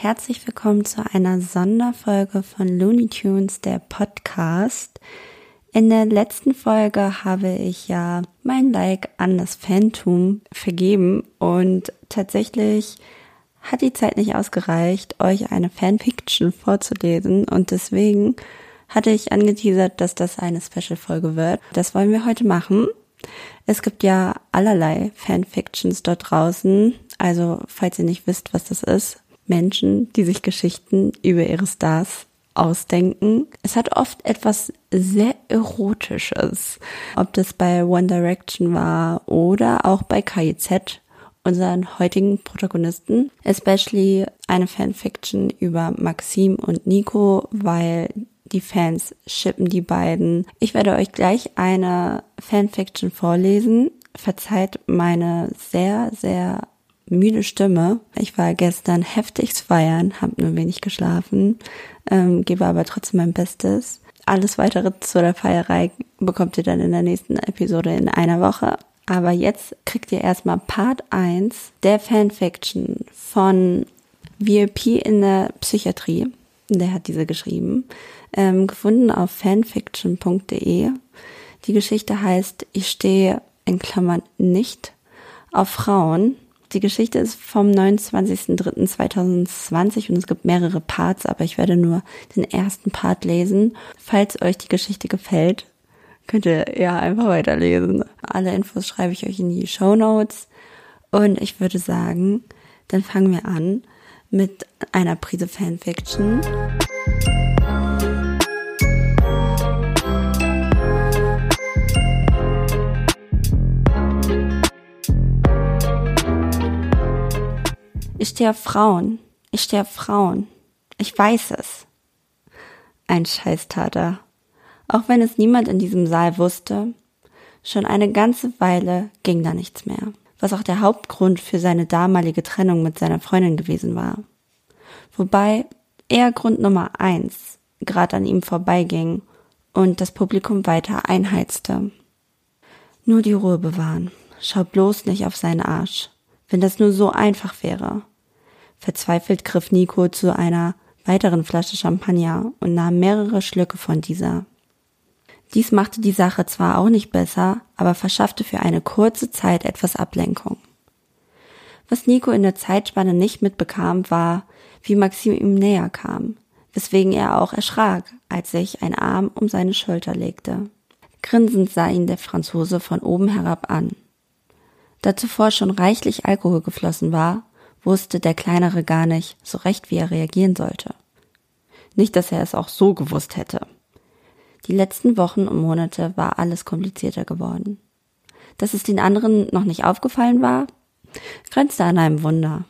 Herzlich willkommen zu einer Sonderfolge von Looney Tunes, der Podcast. In der letzten Folge habe ich ja mein Like an das Phantom vergeben und tatsächlich hat die Zeit nicht ausgereicht, euch eine Fanfiction vorzulesen und deswegen hatte ich angeteasert, dass das eine Special-Folge wird. Das wollen wir heute machen. Es gibt ja allerlei Fanfictions dort draußen. Also, falls ihr nicht wisst, was das ist, Menschen, die sich Geschichten über ihre Stars ausdenken. Es hat oft etwas sehr Erotisches. Ob das bei One Direction war oder auch bei KIZ, unseren heutigen Protagonisten. Especially eine Fanfiction über Maxim und Nico, weil die Fans shippen die beiden. Ich werde euch gleich eine Fanfiction vorlesen. Verzeiht meine sehr, sehr müde Stimme. Ich war gestern heftigst feiern, habe nur wenig geschlafen, ähm, gebe aber trotzdem mein Bestes. Alles weitere zu der Feierei bekommt ihr dann in der nächsten Episode in einer Woche. Aber jetzt kriegt ihr erstmal Part 1 der Fanfiction von VIP in der Psychiatrie. Der hat diese geschrieben. Ähm, gefunden auf fanfiction.de. Die Geschichte heißt Ich stehe in Klammern nicht auf Frauen die Geschichte ist vom 29.03.2020 und es gibt mehrere Parts, aber ich werde nur den ersten Part lesen. Falls euch die Geschichte gefällt, könnt ihr ja einfach weiterlesen. Alle Infos schreibe ich euch in die Show Notes. Und ich würde sagen, dann fangen wir an mit einer Prise Fanfiction. Ich stehe auf Frauen. Ich stehe auf Frauen. Ich weiß es. Ein Scheiß tat er. Auch wenn es niemand in diesem Saal wusste, schon eine ganze Weile ging da nichts mehr, was auch der Hauptgrund für seine damalige Trennung mit seiner Freundin gewesen war. Wobei eher Grund Nummer eins gerade an ihm vorbeiging und das Publikum weiter einheizte. Nur die Ruhe bewahren. Schau bloß nicht auf seinen Arsch. Wenn das nur so einfach wäre. Verzweifelt griff Nico zu einer weiteren Flasche Champagner und nahm mehrere Schlücke von dieser. Dies machte die Sache zwar auch nicht besser, aber verschaffte für eine kurze Zeit etwas Ablenkung. Was Nico in der Zeitspanne nicht mitbekam, war, wie Maxim ihm näher kam, weswegen er auch erschrak, als sich ein Arm um seine Schulter legte. Grinsend sah ihn der Franzose von oben herab an. Da zuvor schon reichlich Alkohol geflossen war, wusste der Kleinere gar nicht so recht, wie er reagieren sollte. Nicht, dass er es auch so gewusst hätte. Die letzten Wochen und Monate war alles komplizierter geworden. Dass es den anderen noch nicht aufgefallen war, grenzte an einem Wunder.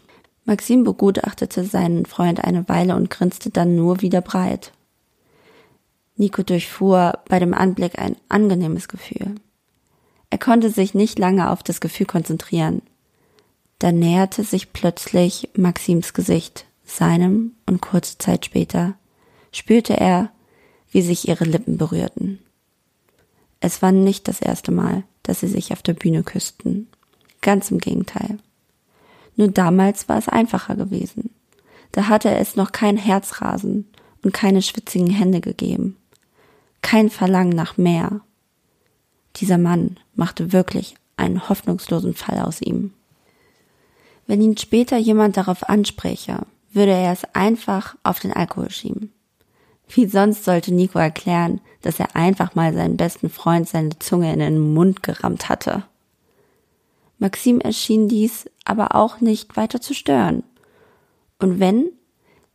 Maxim begutachtete seinen Freund eine Weile und grinste dann nur wieder breit. Nico durchfuhr bei dem Anblick ein angenehmes Gefühl. Er konnte sich nicht lange auf das Gefühl konzentrieren. Da näherte sich plötzlich Maxims Gesicht seinem und kurze Zeit später spürte er, wie sich ihre Lippen berührten. Es war nicht das erste Mal, dass sie sich auf der Bühne küssten. Ganz im Gegenteil. Nur damals war es einfacher gewesen. Da hatte es noch kein Herzrasen und keine schwitzigen Hände gegeben. Kein Verlangen nach mehr. Dieser Mann machte wirklich einen hoffnungslosen Fall aus ihm. Wenn ihn später jemand darauf anspräche, würde er es einfach auf den Alkohol schieben. Wie sonst sollte Nico erklären, dass er einfach mal seinen besten Freund seine Zunge in den Mund gerammt hatte. Maxim erschien dies aber auch nicht weiter zu stören. Und wenn,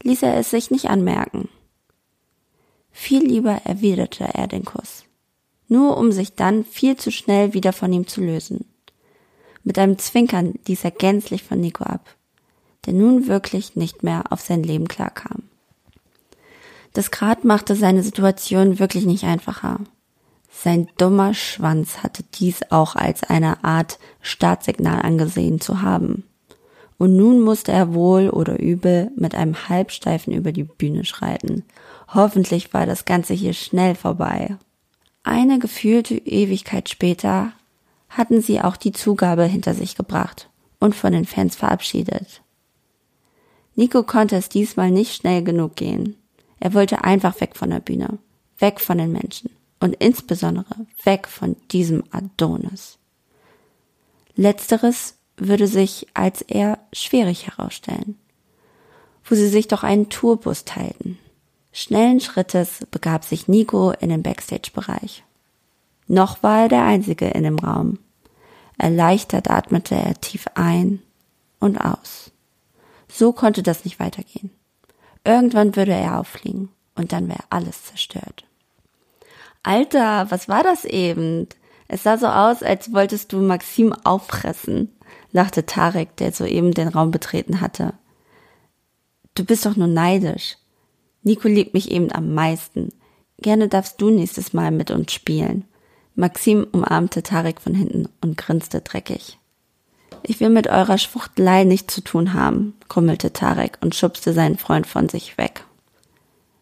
ließ er es sich nicht anmerken. Viel lieber erwiderte er den Kuss, nur um sich dann viel zu schnell wieder von ihm zu lösen. Mit einem Zwinkern ließ er gänzlich von Nico ab, der nun wirklich nicht mehr auf sein Leben klarkam. Das Grad machte seine Situation wirklich nicht einfacher. Sein dummer Schwanz hatte dies auch als eine Art Startsignal angesehen zu haben. Und nun musste er wohl oder übel mit einem Halbsteifen über die Bühne schreiten. Hoffentlich war das Ganze hier schnell vorbei. Eine gefühlte Ewigkeit später hatten sie auch die Zugabe hinter sich gebracht und von den Fans verabschiedet. Nico konnte es diesmal nicht schnell genug gehen. Er wollte einfach weg von der Bühne, weg von den Menschen und insbesondere weg von diesem Adonis. Letzteres würde sich als eher schwierig herausstellen, wo sie sich doch einen Tourbus teilten. Schnellen Schrittes begab sich Nico in den Backstage-Bereich. Noch war er der Einzige in dem Raum. Erleichtert atmete er tief ein und aus. So konnte das nicht weitergehen. Irgendwann würde er auffliegen und dann wäre alles zerstört. Alter, was war das eben? Es sah so aus, als wolltest du Maxim auffressen, lachte Tarek, der soeben den Raum betreten hatte. Du bist doch nur neidisch. Nico liebt mich eben am meisten. Gerne darfst du nächstes Mal mit uns spielen. Maxim umarmte Tarek von hinten und grinste dreckig. Ich will mit eurer Schwuchtelei nichts zu tun haben, grummelte Tarek und schubste seinen Freund von sich weg.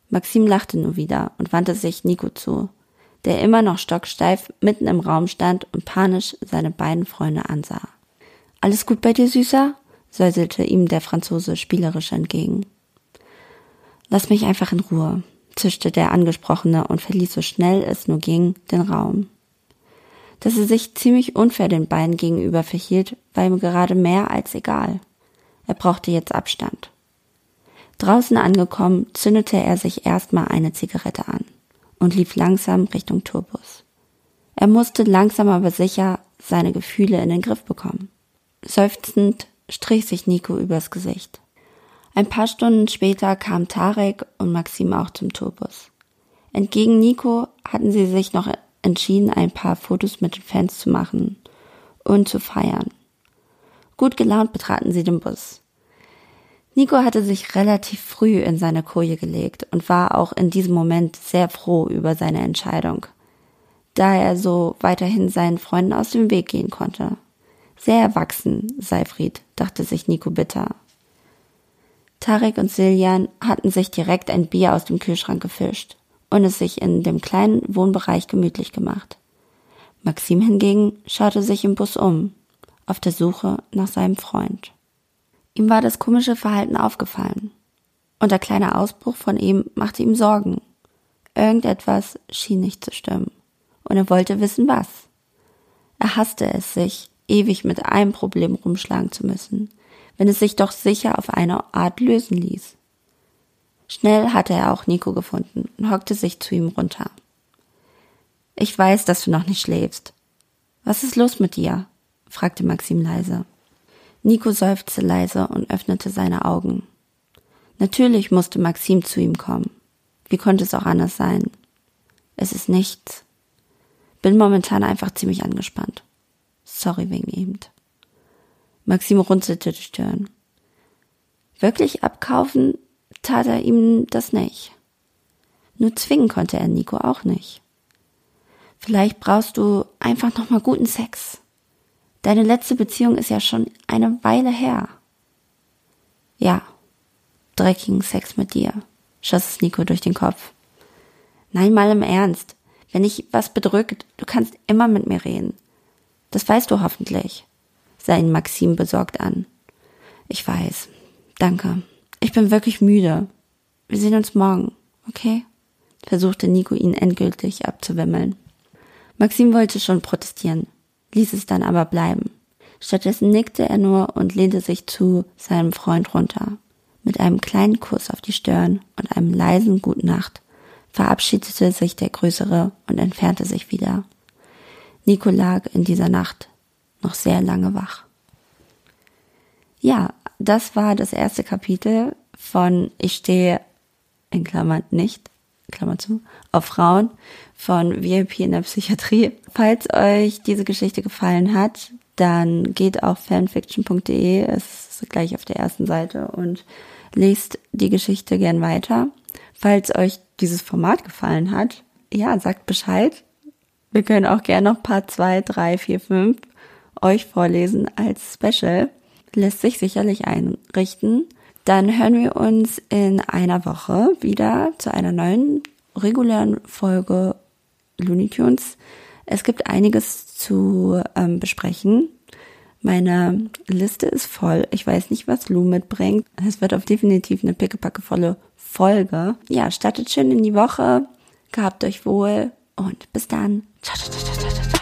Maxim lachte nur wieder und wandte sich Nico zu, der immer noch stocksteif mitten im Raum stand und panisch seine beiden Freunde ansah. Alles gut bei dir, Süßer? säuselte ihm der Franzose spielerisch entgegen. Lass mich einfach in Ruhe, zischte der Angesprochene und verließ so schnell es nur ging den Raum. Dass er sich ziemlich unfair den beiden gegenüber verhielt, war ihm gerade mehr als egal. Er brauchte jetzt Abstand. Draußen angekommen, zündete er sich erstmal eine Zigarette an und lief langsam Richtung Tourbus. Er musste langsam aber sicher seine Gefühle in den Griff bekommen. Seufzend strich sich Nico übers Gesicht. Ein paar Stunden später kamen Tarek und Maxim auch zum Tourbus. Entgegen Nico hatten sie sich noch entschieden, ein paar Fotos mit den Fans zu machen und zu feiern. Gut gelaunt betraten sie den Bus. Nico hatte sich relativ früh in seine Koje gelegt und war auch in diesem Moment sehr froh über seine Entscheidung, da er so weiterhin seinen Freunden aus dem Weg gehen konnte. Sehr erwachsen, Seifried, dachte sich Nico bitter. Tarek und Siljan hatten sich direkt ein Bier aus dem Kühlschrank gefischt und es sich in dem kleinen Wohnbereich gemütlich gemacht. Maxim hingegen schaute sich im Bus um, auf der Suche nach seinem Freund. Ihm war das komische Verhalten aufgefallen. Und der kleine Ausbruch von ihm machte ihm Sorgen. Irgendetwas schien nicht zu stimmen. Und er wollte wissen, was. Er hasste es, sich ewig mit einem Problem rumschlagen zu müssen, wenn es sich doch sicher auf eine Art lösen ließ. Schnell hatte er auch Nico gefunden und hockte sich zu ihm runter. Ich weiß, dass du noch nicht schläfst. Was ist los mit dir? fragte Maxim leise. Nico seufzte leise und öffnete seine Augen. Natürlich musste Maxim zu ihm kommen. Wie konnte es auch anders sein? Es ist nichts. Bin momentan einfach ziemlich angespannt. Sorry wegen ihm. Maxim runzelte die Stirn. Wirklich abkaufen tat er ihm das nicht. Nur zwingen konnte er Nico auch nicht. Vielleicht brauchst du einfach noch mal guten Sex. Deine letzte Beziehung ist ja schon eine Weile her. Ja, dreckigen Sex mit dir, schoss es Nico durch den Kopf. Nein, mal im Ernst. Wenn dich was bedrückt, du kannst immer mit mir reden. Das weißt du hoffentlich sah ihn Maxim besorgt an. Ich weiß. Danke. Ich bin wirklich müde. Wir sehen uns morgen, okay? versuchte Nico ihn endgültig abzuwimmeln. Maxim wollte schon protestieren, ließ es dann aber bleiben. Stattdessen nickte er nur und lehnte sich zu seinem Freund runter. Mit einem kleinen Kuss auf die Stirn und einem leisen Gute Nacht verabschiedete sich der Größere und entfernte sich wieder. Nico lag in dieser Nacht noch sehr lange wach. Ja, das war das erste Kapitel von Ich stehe in Klammern nicht, Klammer zu, auf Frauen von VIP in der Psychiatrie. Falls euch diese Geschichte gefallen hat, dann geht auf fanfiction.de, es ist gleich auf der ersten Seite und lest die Geschichte gern weiter. Falls euch dieses Format gefallen hat, ja, sagt Bescheid. Wir können auch gerne noch Part 2, 3, 4, 5 euch vorlesen als Special. Lässt sich sicherlich einrichten. Dann hören wir uns in einer Woche wieder zu einer neuen regulären Folge Looney Tunes. Es gibt einiges zu ähm, besprechen, Meine Liste ist voll. Ich weiß nicht, was Lou mitbringt. Es wird auf definitiv eine pickepackevolle Folge. Ja, startet schön in die Woche. Gehabt euch wohl und bis dann. Ciao, ciao, ciao, ciao, ciao. ciao.